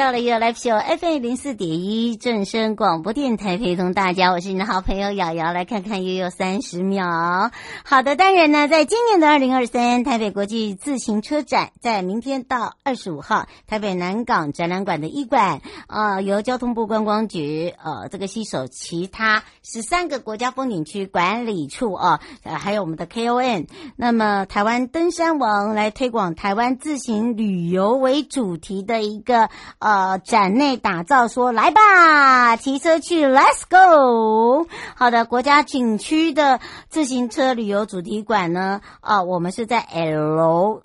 到了一个 Live Show FM 零四点一正声广播电台，陪同大家，我是你的好朋友瑶瑶，来看看悠悠三十秒。好的，当然呢，在今年的二零二三台北国际自行车展，在明天到二十五号，台北南港展览馆的一馆，呃，由交通部观光局呃这个携手其他十三个国家风景区管理处啊，呃，还有我们的 K O N，那么台湾登山王来推广台湾自行旅游为主题的一个。呃，呃展内打造说，来吧，骑车去，Let's go。好的，国家景区的自行车旅游主题馆呢，啊、我们是在 L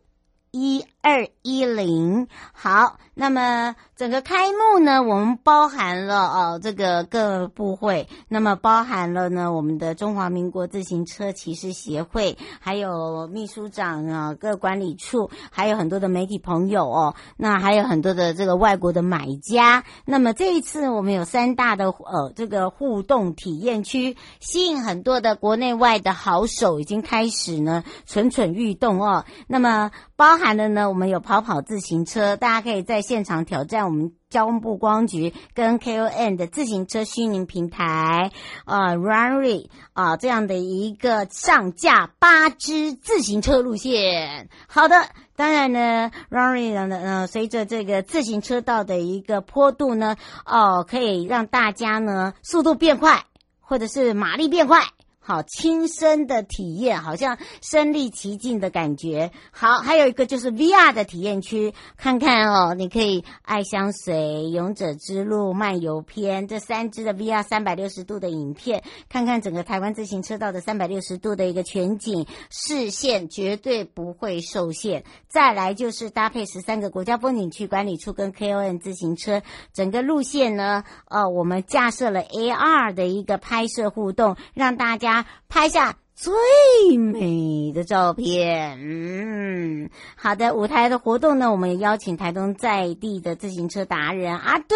一二一零。好。那么整个开幕呢，我们包含了哦，这个各部会，那么包含了呢，我们的中华民国自行车骑士协会，还有秘书长啊，各管理处，还有很多的媒体朋友哦，那还有很多的这个外国的买家。那么这一次我们有三大的呃这个互动体验区，吸引很多的国内外的好手已经开始呢蠢蠢欲动哦。那么包含了呢，我们有跑跑自行车，大家可以在。现场挑战我们交通部光局跟 K O N 的自行车虚拟平台啊、呃、Runway 啊、这样的一个上架八支自行车路线。好的，当然呢，Runway 呢呃随着这个自行车道的一个坡度呢，哦、可以让大家呢速度变快，或者是马力变快。好，亲身的体验，好像身历其境的感觉。好，还有一个就是 VR 的体验区，看看哦，你可以《爱相随》《勇者之路》《漫游篇》这三支的 VR 三百六十度的影片，看看整个台湾自行车道的三百六十度的一个全景，视线绝对不会受限。再来就是搭配十三个国家风景区管理处跟 KON 自行车，整个路线呢，呃，我们架设了 AR 的一个拍摄互动，让大家。拍下最美的照片，嗯，好的，舞台的活动呢，我们也邀请台东在地的自行车达人阿杜，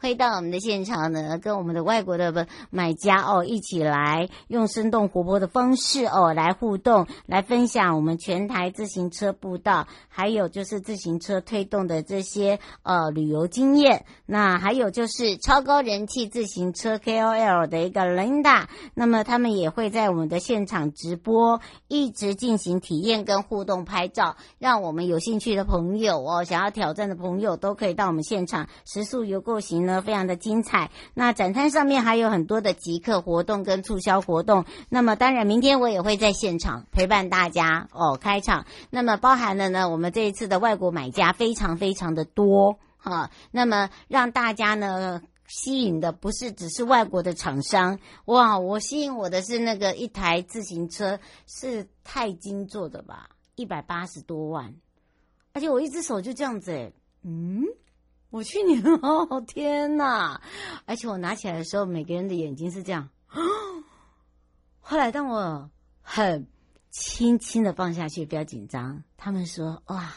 会到我们的现场呢，跟我们的外国的买家哦一起来用生动活泼的方式哦来互动，来分享我们全台自行车步道，还有就是自行车推动的这些呃旅游经验。那还有就是超高人气自行车 KOL 的一个 Linda，那么他们也会在我们的。现场直播一直进行体验跟互动拍照，让我们有兴趣的朋友哦，想要挑战的朋友都可以到我们现场。食宿游购行呢，非常的精彩。那展摊上面还有很多的集客活动跟促销活动。那么当然，明天我也会在现场陪伴大家哦，开场。那么包含了呢，我们这一次的外国买家非常非常的多哈。那么让大家呢。吸引的不是只是外国的厂商，哇！我吸引我的是那个一台自行车是钛金做的吧，一百八十多万，而且我一只手就这样子，诶嗯，我去年哦，天哪！而且我拿起来的时候，每个人的眼睛是这样。后来当我很轻轻的放下去，不要紧张，他们说哇。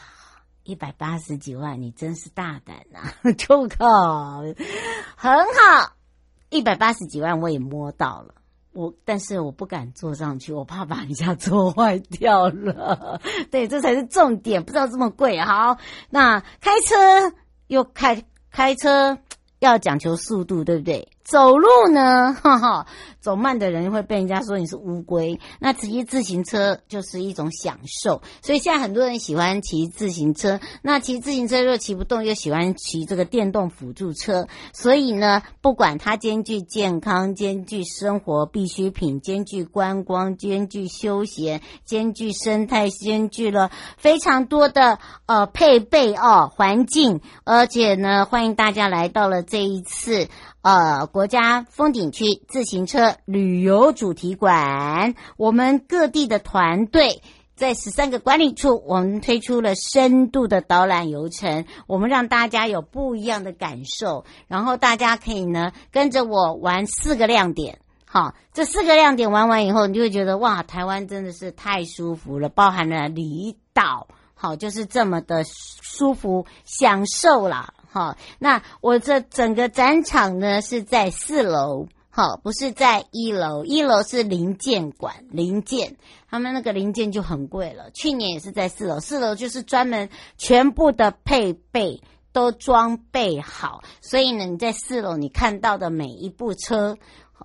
一百八十几万，你真是大胆呐！就靠，很好，一百八十几万我也摸到了，我但是我不敢坐上去，我怕把人家坐坏掉了。对，这才是重点，不知道这么贵。好，那开车又开开车要讲求速度，对不对？走路呢，哈哈。走慢的人会被人家说你是乌龟，那骑自行车就是一种享受，所以现在很多人喜欢骑自行车。那骑自行车又骑不动，又喜欢骑这个电动辅助车。所以呢，不管它兼具健康、兼具生活必需品、兼具观光、兼具休闲、兼具生态、兼具了非常多的呃配备哦环境，而且呢，欢迎大家来到了这一次。呃，国家风景区自行车旅游主题馆，我们各地的团队在十三个管理处，我们推出了深度的导览游程，我们让大家有不一样的感受，然后大家可以呢跟着我玩四个亮点。好，这四个亮点玩完以后，你就会觉得哇，台湾真的是太舒服了，包含了离岛，好，就是这么的舒服，享受啦。好，那我这整个展场呢是在四楼，好，不是在一楼。一楼是零件馆，零件，他们那个零件就很贵了。去年也是在四楼，四楼就是专门全部的配备都装备好，所以呢，你在四楼你看到的每一部车，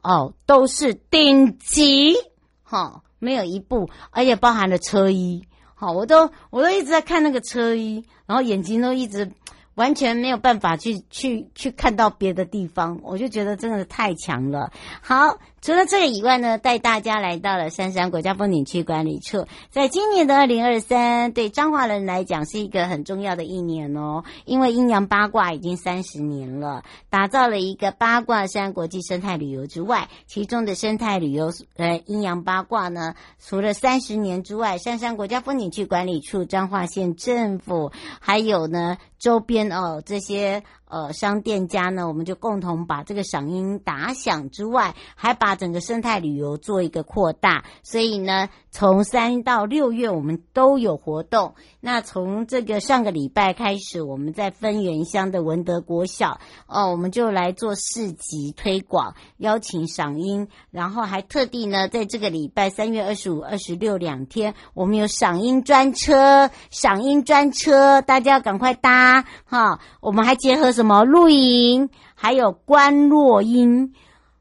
哦，都是顶级，好，没有一部，而且包含了车衣，好，我都我都一直在看那个车衣，然后眼睛都一直。完全没有办法去去去看到别的地方，我就觉得真的太强了。好。除了这个以外呢，带大家来到了杉山国家风景区管理处。在今年的二零二三，对彰化人来讲是一个很重要的一年哦，因为阴阳八卦已经三十年了，打造了一个八卦山国际生态旅游之外，其中的生态旅游呃阴阳八卦呢，除了三十年之外，杉山国家风景区管理处、彰化县政府，还有呢周边哦这些。呃，商店家呢，我们就共同把这个赏樱打响之外，还把整个生态旅游做一个扩大。所以呢，从三到六月我们都有活动。那从这个上个礼拜开始，我们在分园乡的文德国小哦，我们就来做市集推广，邀请赏樱，然后还特地呢，在这个礼拜三月二十五、二十六两天，我们有赏樱专车，赏樱专车，大家要赶快搭哈。我们还结合。什么露营，还有观落英。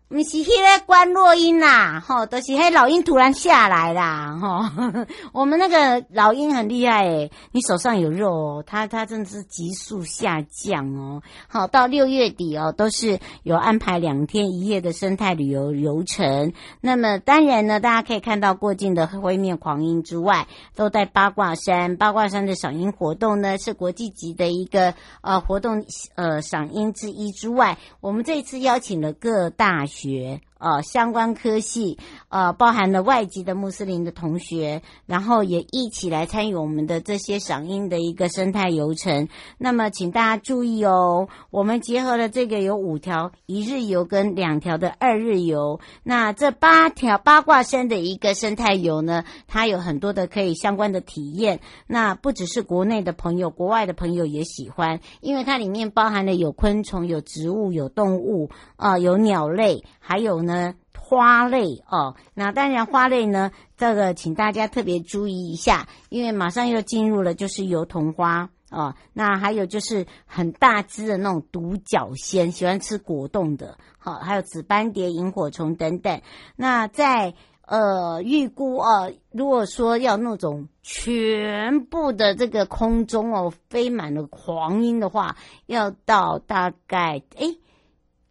不是迄个观落阴啦，吼，都、就是迄老鹰突然下来啦，吼。我们那个老鹰很厉害诶，你手上有肉哦，它它真的是急速下降哦。好，到六月底哦，都是有安排两天一夜的生态旅游游程。那么当然呢，大家可以看到过境的灰面狂鹰之外，都在八卦山。八卦山的赏樱活动呢，是国际级的一个呃活动呃赏樱之一之外，我们这一次邀请了各大学。呃相关科系呃包含了外籍的穆斯林的同学，然后也一起来参与我们的这些赏樱的一个生态游程。那么请大家注意哦，我们结合了这个有五条一日游跟两条的二日游。那这八条八卦山的一个生态游呢，它有很多的可以相关的体验。那不只是国内的朋友，国外的朋友也喜欢，因为它里面包含了有昆虫、有植物、有动物啊、呃，有鸟类。还有呢，花类哦，那当然花类呢，这个请大家特别注意一下，因为马上又进入了就是油桐花哦，那还有就是很大只的那种独角仙，喜欢吃果冻的，好、哦，还有紫斑蝶、萤火虫等等。那在呃预估哦，如果说要那种全部的这个空中哦飞满了黄莺的话，要到大概诶。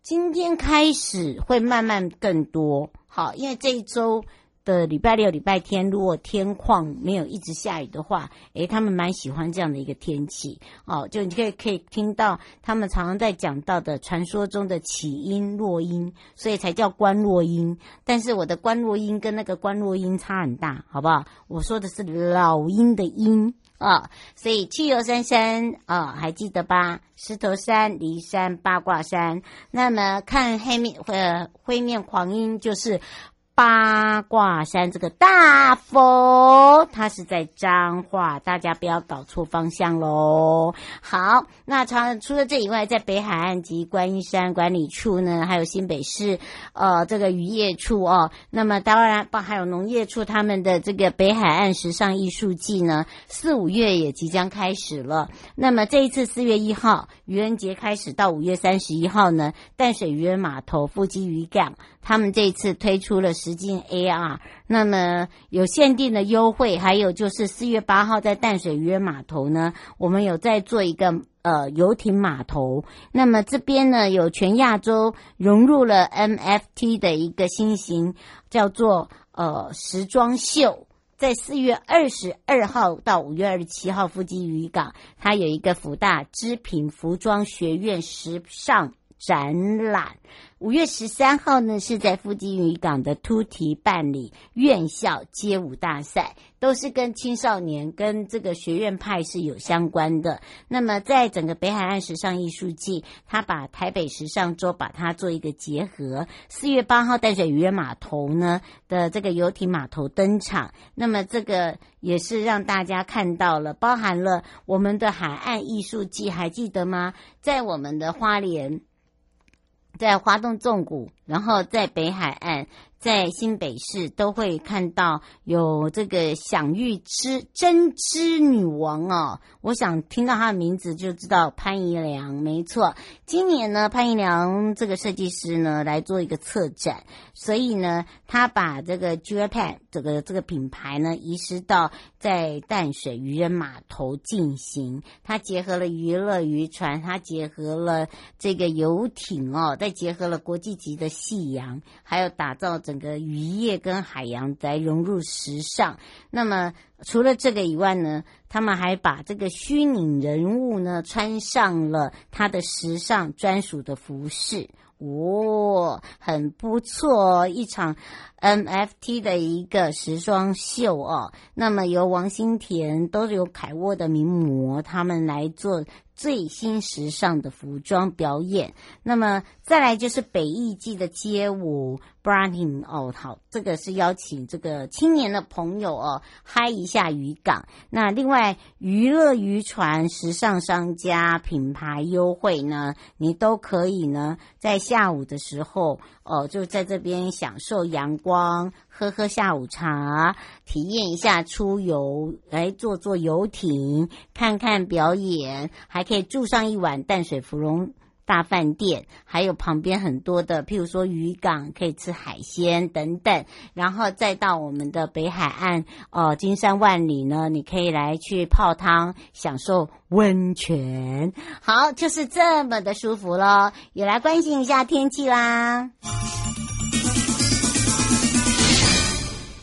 今天开始会慢慢更多，好，因为这一周的礼拜六、礼拜天，如果天况没有一直下雨的话，诶，他们蛮喜欢这样的一个天气，哦，就你可以可以听到他们常常在讲到的传说中的起因落阴，所以才叫观落阴。但是我的观落音跟那个观落音差很大，好不好？我说的是老鹰的鹰。啊、哦，所以去游山山啊、哦，还记得吧？石头山、骊山、八卦山。那么看黑面呃灰面黄鹰，就是八卦山这个大佛，它是在彰化，大家不要搞错方向喽。好，那除除了这以外，在北海岸及观音山管理处呢，还有新北市呃这个渔业处哦，那么当然包还有农业处，他们的这个北海岸时尚艺术季呢，四五月也即将开始了。那么这一次四月一号愚人节开始到五月三十一号呢，淡水渔人码头富基渔港，他们这一次推出了直径 AR，那么有限定的优惠，还有就是四月八号在淡水渔人码头呢，我们有在做一个呃游艇码头，那么这边呢有全亚洲融入了 NFT 的一个新型，叫做呃时装秀。在四月二十二号到五月二十七号，富基渔港它有一个福大织品服装学院时尚展览。五月十三号呢，是在富基渔港的突堤办理院校街舞大赛，都是跟青少年跟这个学院派是有相关的。那么，在整个北海岸时尚艺术季，他把台北时尚周把它做一个结合。四月八号淡水渔人码头呢的这个游艇码头登场，那么这个也是让大家看到了，包含了我们的海岸艺术季，还记得吗？在我们的花莲。在花东纵谷，然后在北海岸。在新北市都会看到有这个享誉之针织女王哦，我想听到她的名字就知道潘怡良，没错。今年呢，潘怡良这个设计师呢来做一个策展，所以呢，他把这个 Japan 这个这个品牌呢移师到在淡水渔人码头进行，它结合了娱乐渔船，它结合了这个游艇哦，再结合了国际级的夕阳，还有打造整。整个渔业跟海洋来融入时尚，那么除了这个以外呢，他们还把这个虚拟人物呢穿上了他的时尚专属的服饰，哦，很不错哦，一场 NFT 的一个时装秀哦。那么由王新田都是由凯沃的名模他们来做。最新时尚的服装表演，那么再来就是北艺季的街舞 Breaking 哦，好，这个是邀请这个青年的朋友哦，嗨一下渔港。那另外娱乐渔船、时尚商家品牌优惠呢，你都可以呢，在下午的时候哦，就在这边享受阳光。喝喝下午茶，体验一下出游，来坐坐游艇，看看表演，还可以住上一晚淡水芙蓉大饭店，还有旁边很多的，譬如说渔港可以吃海鲜等等，然后再到我们的北海岸哦，金山万里呢，你可以来去泡汤，享受温泉，好，就是这么的舒服喽。也来关心一下天气啦。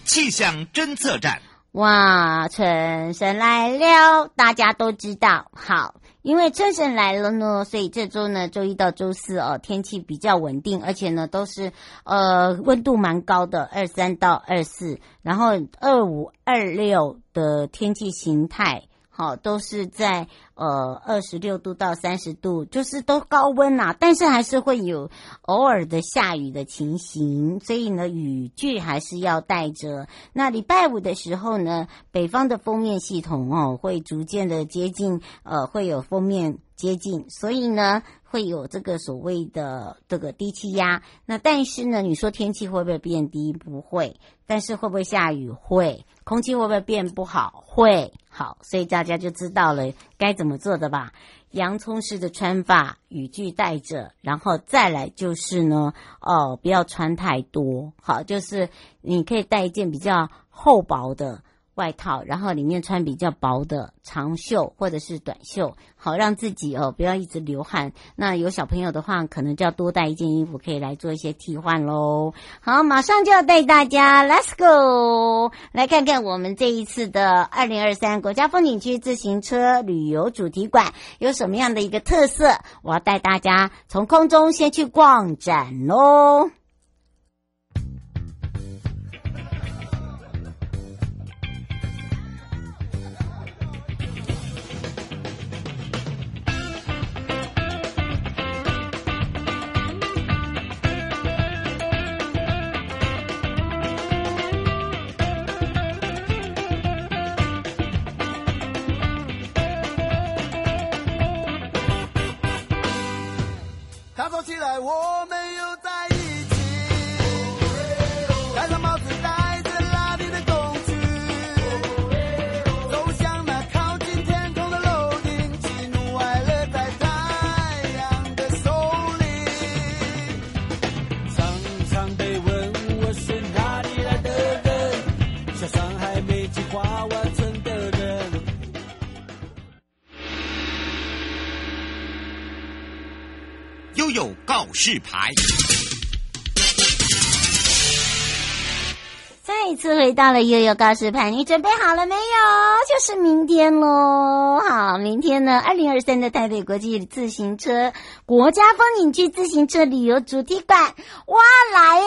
气象侦测站，哇，春神来了，大家都知道。好，因为车神来了呢，所以这周呢，周一到周四哦，天气比较稳定，而且呢，都是呃温度蛮高的，二三到二四，然后二五二六的天气形态。哦，都是在呃二十六度到三十度，就是都高温啦、但是还是会有偶尔的下雨的情形，所以呢，雨具还是要带着。那礼拜五的时候呢，北方的封面系统哦会逐渐的接近，呃，会有封面接近，所以呢。会有这个所谓的这个低气压，那但是呢，你说天气会不会变低？不会，但是会不会下雨？会，空气会不会变不好？会，好，所以大家就知道了该怎么做的吧。洋葱式的穿法，雨具带着，然后再来就是呢，哦，不要穿太多，好，就是你可以带一件比较厚薄的。外套，然后里面穿比较薄的长袖或者是短袖，好让自己哦不要一直流汗。那有小朋友的话，可能就要多带一件衣服，可以来做一些替换喽。好，马上就要带大家，Let's go，来看看我们这一次的二零二三国家风景区自行车旅游主题馆有什么样的一个特色。我要带大家从空中先去逛展喽。示牌。再一次回到了悠悠告示牌，你准备好了没有？就是明天喽。好，明天呢，二零二三的台北国际自行车国家风景区自行车旅游主题馆，哇，来呀，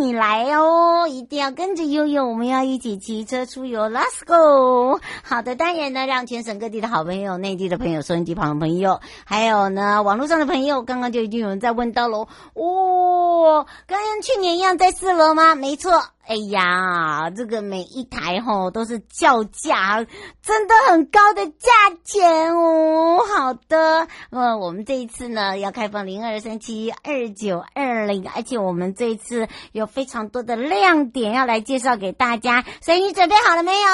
你来哦，一定要跟着悠悠，我们要一起骑车出游，Let's go！好的，当然呢，让全省各地的好朋友、内地的朋友、收音机旁的朋友，还有呢，网络上的朋友，刚刚就已经有人在问到喽，哦，跟去年一样在四楼吗？没错。哎呀，这个每一台吼都是叫价，真的很高的价钱哦。好的，呃，我们这一次呢要开放零二三七二九二零，而且我们这一次有非常多的亮点要来介绍给大家，所以你准备好了没有？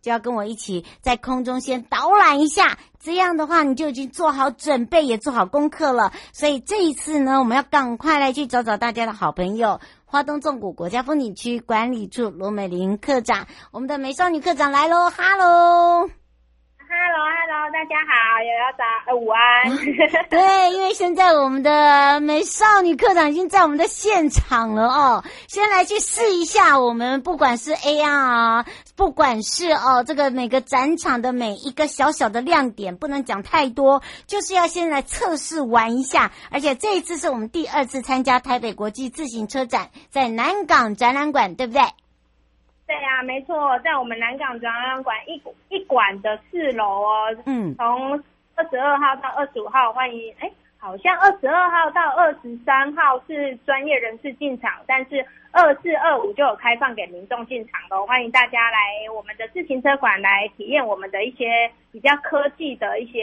就要跟我一起在空中先导览一下，这样的话你就已经做好准备，也做好功课了。所以这一次呢，我们要赶快来去找找大家的好朋友。花东纵谷国家风景区管理处罗美玲科长，我们的美少女科长来喽，哈喽。Hello，Hello，大家好，瑶瑶早，呃，午安。对，因为现在我们的美少女课长已经在我们的现场了哦，先来去试一下我们不管是 AR，不管是哦这个每个展场的每一个小小的亮点，不能讲太多，就是要先来测试玩一下。而且这一次是我们第二次参加台北国际自行车展，在南港展览馆，对不对？对呀、啊，没错，在我们南港展览馆一一馆的四楼哦。嗯，从二十二号到二十五号，欢迎。哎，好像二十二号到二十三号是专业人士进场，但是二四二五就有开放给民众进场喽。欢迎大家来我们的自行车馆来体验我们的一些比较科技的一些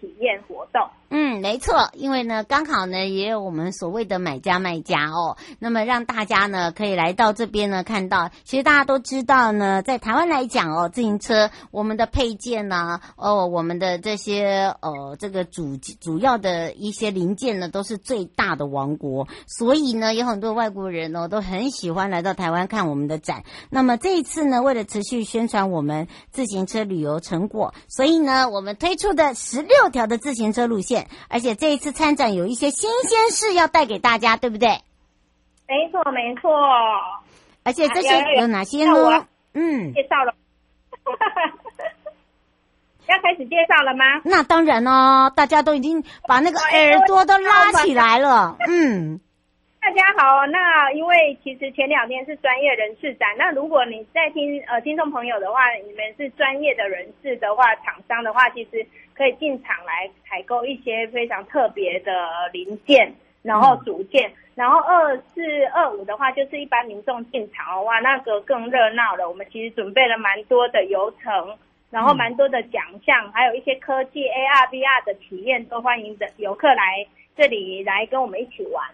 体验活动。嗯，没错，因为呢，刚好呢，也有我们所谓的买家卖家哦，那么让大家呢可以来到这边呢看到，其实大家都知道呢，在台湾来讲哦，自行车我们的配件呢，哦，我们的这些呃这个主主要的一些零件呢，都是最大的王国，所以呢，有很多外国人哦都很喜欢来到台湾看我们的展。那么这一次呢，为了持续宣传我们自行车旅游成果，所以呢，我们推出的十六条的自行车路线。而且这一次参展有一些新鲜事要带给大家，对不对？没错，没错。而且这些有哪些呢？嗯，介绍了，要开始介绍了吗？那当然哦，大家都已经把那个耳朵都拉起来了。嗯。大家好，那因为其实前两天是专业人士展，那如果你在听呃听众朋友的话，你们是专业的人士的话，厂商的话，其实可以进场来采购一些非常特别的零件，然后组件，然后二四二五的话，就是一般民众进场的话，那个更热闹了。我们其实准备了蛮多的游程，然后蛮多的奖项，还有一些科技 AR、VR 的体验，都欢迎的游客来这里来跟我们一起玩。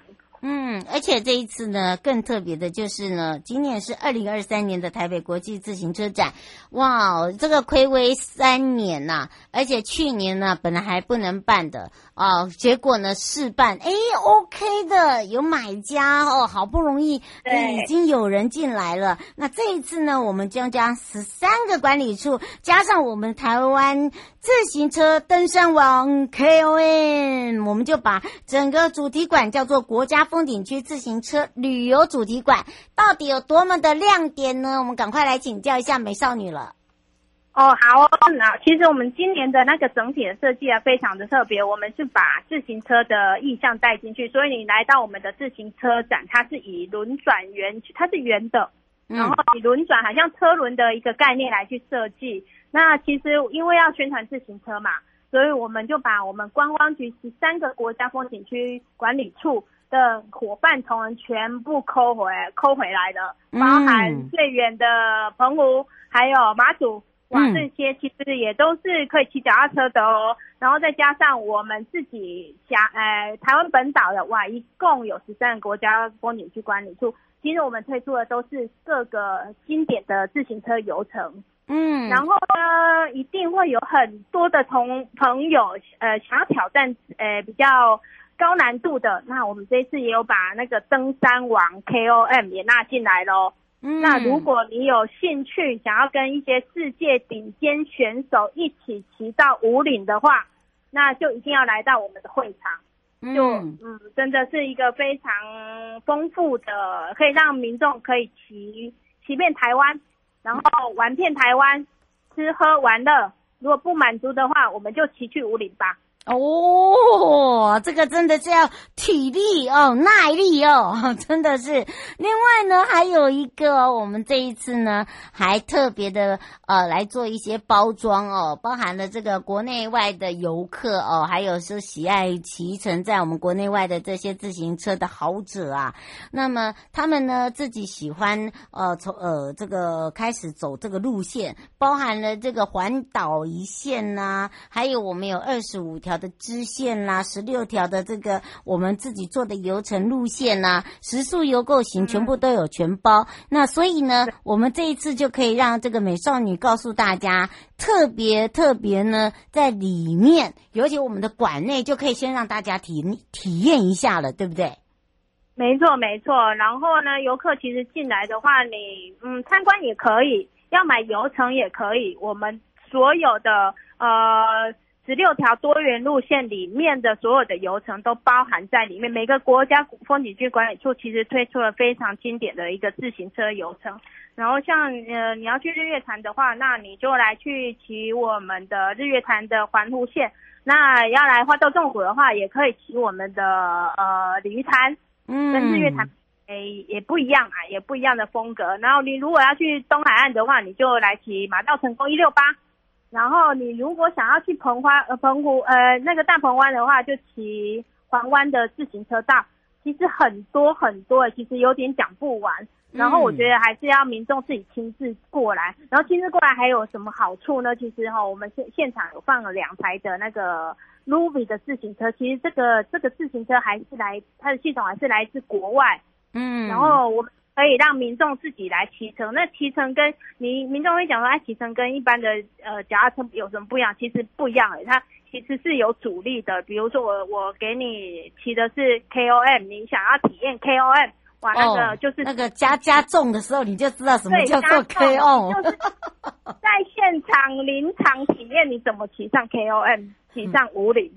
嗯，而且这一次呢，更特别的就是呢，今年是二零二三年的台北国际自行车展，哇，这个亏违三年呐、而且去年呢，本来还不能办的。哦，结果呢，试办，哎，OK 的，有买家哦，好不容易，已经有人进来了。那这一次呢，我们将将十三个管理处，加上我们台湾自行车登山王 KON，我们就把整个主题馆叫做国家风景区自行车旅游主题馆。到底有多么的亮点呢？我们赶快来请教一下美少女了。哦，好哦，那其实我们今年的那个整体的设计啊，非常的特别。我们是把自行车的意象带进去，所以你来到我们的自行车展，它是以轮转圆，它是圆的，然后以轮转好像车轮的一个概念来去设计。那其实因为要宣传自行车嘛，所以我们就把我们观光局十三个国家风景区管理处的伙伴同仁全部抠回抠回来的，包含最远的澎湖，还有马祖。哇，这些其实也都是可以骑脚踏车的哦，然后再加上我们自己辖呃台湾本岛的哇，一共有十三个国家风景区管理处。其实我们推出的都是各个经典的自行车游程，嗯，然后呢，一定会有很多的同朋友呃想要挑战呃比较高难度的，那我们这一次也有把那个登山王 KOM 也纳进来喽。嗯、那如果你有兴趣，想要跟一些世界顶尖选手一起骑到五岭的话，那就一定要来到我们的会场。就嗯，真的是一个非常丰富的，可以让民众可以骑骑遍台湾，然后玩遍台湾，吃喝玩乐。如果不满足的话，我们就骑去五岭吧。哦，这个真的是要体力哦，耐力哦，真的是。另外呢，还有一个，我们这一次呢，还特别的呃来做一些包装哦，包含了这个国内外的游客哦，还有是喜爱骑乘在我们国内外的这些自行车的豪者啊。那么他们呢，自己喜欢呃从呃这个开始走这个路线，包含了这个环岛一线呐、还有我们有二十五条。的支线啦，十六条的这个我们自己做的游程路线呐，时速游购行全部都有全包。嗯、那所以呢，我们这一次就可以让这个美少女告诉大家，特别特别呢，在里面，尤其我们的馆内就可以先让大家体体验一下了，对不对？没错，没错。然后呢，游客其实进来的话，你嗯参观也可以，要买游程也可以。我们所有的呃。十六条多元路线里面的所有的游程都包含在里面。每个国家风景区管理处其实推出了非常经典的一个自行车游程。然后像呃你要去日月潭的话，那你就来去骑我们的日月潭的环湖线。那要来花道纵谷的话，也可以骑我们的呃鲤鱼潭，嗯，跟日月潭诶也不一样啊，也不一样的风格。然后你如果要去东海岸的话，你就来骑马道成功一六八。然后你如果想要去澎花呃澎湖呃那个大鹏湾的话，就骑环湾的自行车道，其实很多很多，其实有点讲不完。然后我觉得还是要民众自己亲自过来，然后亲自过来还有什么好处呢？其实哈、哦，我们现现场有放了两台的那个 Ruby 的自行车，其实这个这个自行车还是来它的系统还是来自国外，嗯，然后我们。可以让民众自己来骑乘，那骑乘跟你民众会讲说，哎，骑乘跟一般的呃脚踏车有什么不一样？其实不一样诶，它其实是有阻力的。比如说我我给你骑的是 KOM，你想要体验 KOM，哇，那个就是、哦、那个加加重的时候，你就知道什么叫做 KOM，就是 在现场临场体验你怎么骑上 KOM。骑上五岭，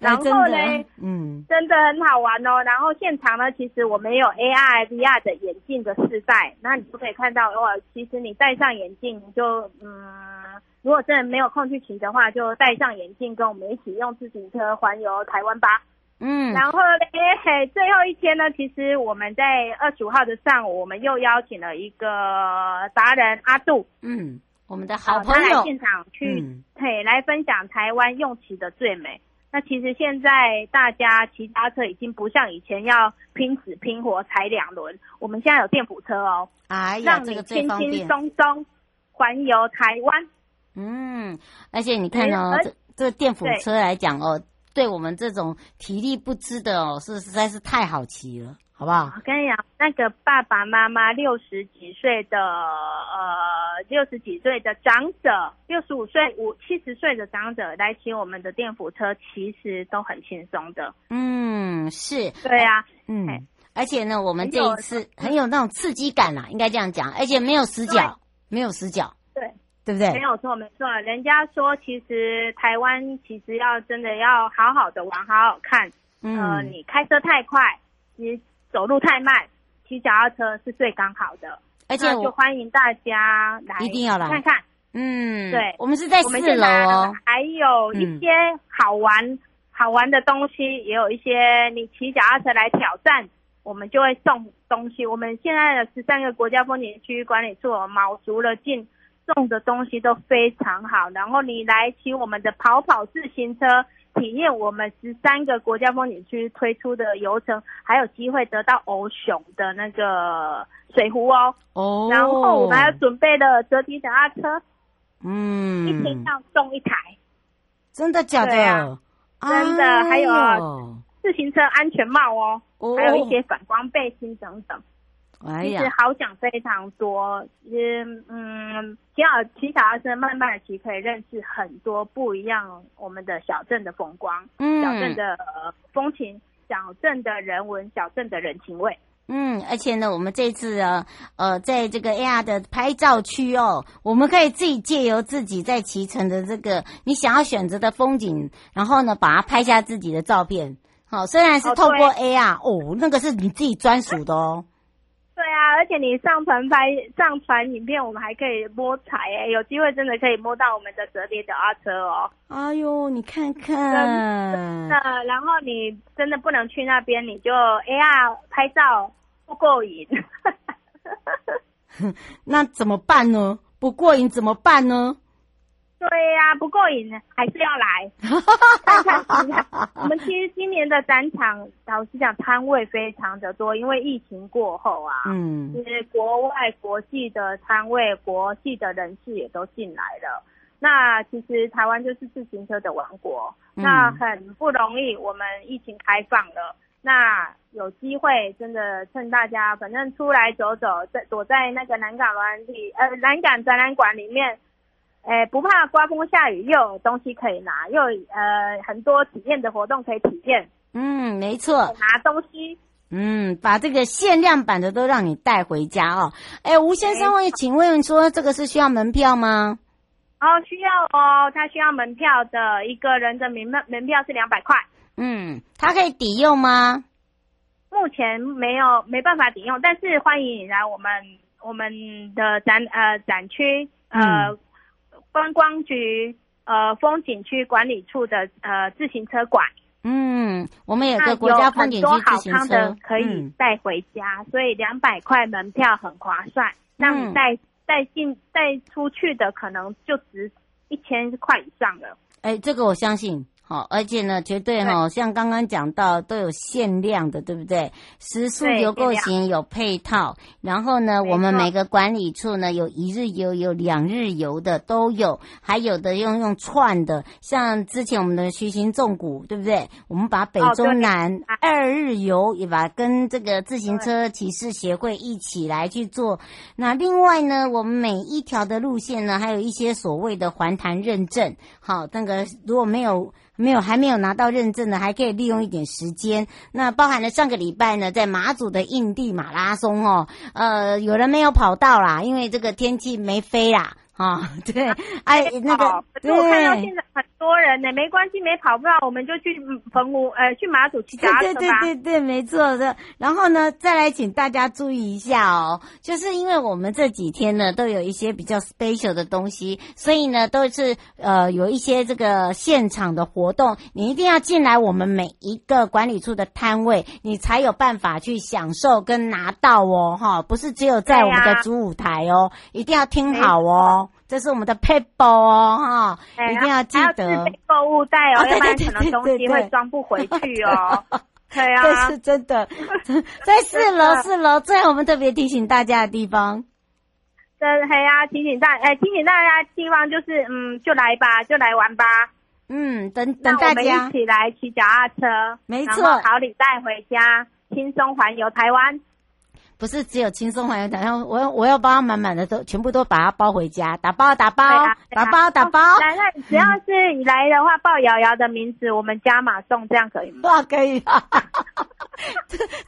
然后呢，嗯，真的很好玩哦。然后现场呢，其实我们有 AR、VR 的眼镜的试戴，那你就可以看到哦。其实你戴上眼镜，你就嗯，如果真的没有空去骑的话，就戴上眼镜，跟我们一起用自行车环游台湾吧。嗯，然后呢，最后一天呢，其实我们在二十五号的上午，我们又邀请了一个达人阿杜，嗯。我们的好朋友，他来现场去，嘿、嗯，来分享台湾用骑的最美。那其实现在大家骑单车已经不像以前要拼死拼活踩两轮，我们现在有电辅车哦，哎呀，让你轻轻松松环游台湾。嗯，而且你看哦，这这电辅车来讲哦，对我们这种体力不支的哦，是实在是太好骑了。好不好？我跟你讲，那个爸爸妈妈六十几岁的，呃，六十几岁的长者，六十五岁、五七十岁的长者来骑我们的电扶车，其实都很轻松的。嗯，是。对啊，嗯，而且呢，我们这一次很有那种刺激感啦，应该这样讲，而且没有死角，没有死角。对，对不对？没有错，没错。人家说，其实台湾其实要真的要好好的玩，好好看。嗯。呃，你开车太快，你。走路太慢，骑脚踏车是最刚好的，而且就欢迎大家来，一定要来看看。嗯，对，我们是在四楼哦，还有一些好玩、嗯、好玩的东西，也有一些你骑脚踏车来挑战，我们就会送东西。我们现在的十三个国家风景区管理处卯足了劲，送的东西都非常好。然后你来骑我们的跑跑自行车。体验我们十三个国家风景区推出的游程，还有机会得到欧熊的那个水壶哦。哦。然后我们还准备了折叠脚踏车，嗯，一天要送一台。真的假的？真的。还有自行车安全帽哦，哦还有一些反光背心等等。哎呀，其实好讲非常多，嗯嗯，骑好骑小孩子慢慢的骑，可以认识很多不一样我们的小镇的风光，嗯，小镇的风情，小镇的人文，小镇的人情味。嗯，而且呢，我们这次啊，呃，在这个 AR 的拍照区哦，我们可以自己借由自己在骑乘的这个你想要选择的风景，然后呢，把它拍下自己的照片。好，虽然是透过 AR 哦，哦，那个是你自己专属的哦。对啊，而且你上传拍上传影片，我们还可以摸彩诶，有机会真的可以摸到我们的折叠脚踏车哦。哎呦，你看看，真的，然后你真的不能去那边，你就 AR 拍照不过瘾。那怎么办呢？不过瘾怎么办呢？对呀、啊，不过瘾还是要来。我们其实今年的展场，老实讲，摊位非常的多，因为疫情过后啊，嗯，其实国外国际的摊位、国际的人士也都进来了。那其实台湾就是自行车的王国，嗯、那很不容易，我们疫情开放了，那有机会真的趁大家反正出来走走，在躲在那个南港软体呃南港展览馆里面。哎，不怕刮风下雨，又有东西可以拿，又有呃很多体验的活动可以体验。嗯，没错，拿东西。嗯，把这个限量版的都让你带回家哦。哎，吴先生，我也请问说，这个是需要门票吗？哦，需要哦，他需要门票的，一个人的门门票是两百块。嗯，他可以抵用吗？目前没有，没办法抵用，但是欢迎你来我们我们的展呃展区呃。嗯观光局呃风景区管理处的呃自行车馆，嗯，我们有个国家风景区自行车好康的可以带回家，嗯、所以两百块门票很划算。那你带带进带出去的可能就值一千块以上了。哎，这个我相信。好，而且呢，绝对哈，像刚刚讲到都有限量的，对不对？食宿游购型有配套，然后呢，我们每个管理处呢有一日游、有两日游的都有，还有的用用串的，像之前我们的徐行纵谷，对不对？我们把北中南二日游也把跟这个自行车骑士协会一起来去做。那另外呢，我们每一条的路线呢，还有一些所谓的环潭认证。好，那个如果没有。没有，还没有拿到认证的，还可以利用一点时间。那包含了上个礼拜呢，在马祖的印地马拉松哦，呃，有人没有跑到啦，因为这个天气没飞啦。啊、哦，对，哎，那个，我看到现在很多人呢，没关系，没跑不到，我们就去澎湖，呃，去马祖骑脚踏车吧。对对对对，没错的。然后呢，再来请大家注意一下哦，就是因为我们这几天呢，都有一些比较 special 的东西，所以呢，都是呃有一些这个现场的活动，你一定要进来我们每一个管理处的摊位，你才有办法去享受跟拿到哦，哈，不是只有在我们的主舞台哦，啊、一定要听好哦。这是我们的配包哦，哈、欸，一定要记得。购物袋哦，要不然可能东西会装不回去哦。对啊，这是真的。在四楼，四楼最后我们特别提醒大家的地方。这黑啊，提醒大，哎，提醒大家的地方就是，嗯，就来吧，就来玩吧。嗯，等等大家一起来骑脚踏车，没错，好礼带回家，轻松环游台湾。不是只有轻松环游，然后我要我要包满满的都全部都把它包回家，打包打包，啊啊、打包打包。来，那只要是你来的话，报瑶瑶的名字，我们加码送，这样可以吗？哇，可以啊！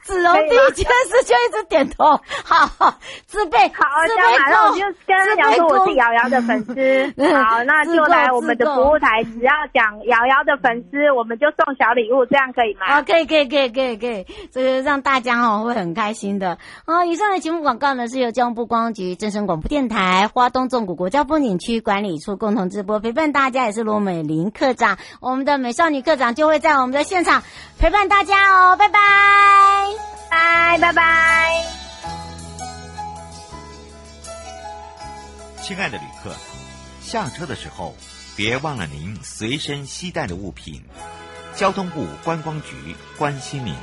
子荣第一件事就一直点头，好，好，自备好，加码，那我就跟他讲说我是瑶瑶的粉丝，好，那就来我们的服务台，只要讲瑶瑶的粉丝，我们就送小礼物，这样可以吗？啊，可以，可以，可以，可以，可以，这个让大家哦会很开心的。好，以上的节目广告呢是由交通部观光局、正声广播电台、花东纵谷国家风景区管理处共同直播，陪伴大家也是罗美玲课长，我们的美少女课长就会在我们的现场陪伴大家哦，拜拜，拜拜拜。亲爱的旅客，下车的时候别忘了您随身携带的物品，交通部观光局关心您。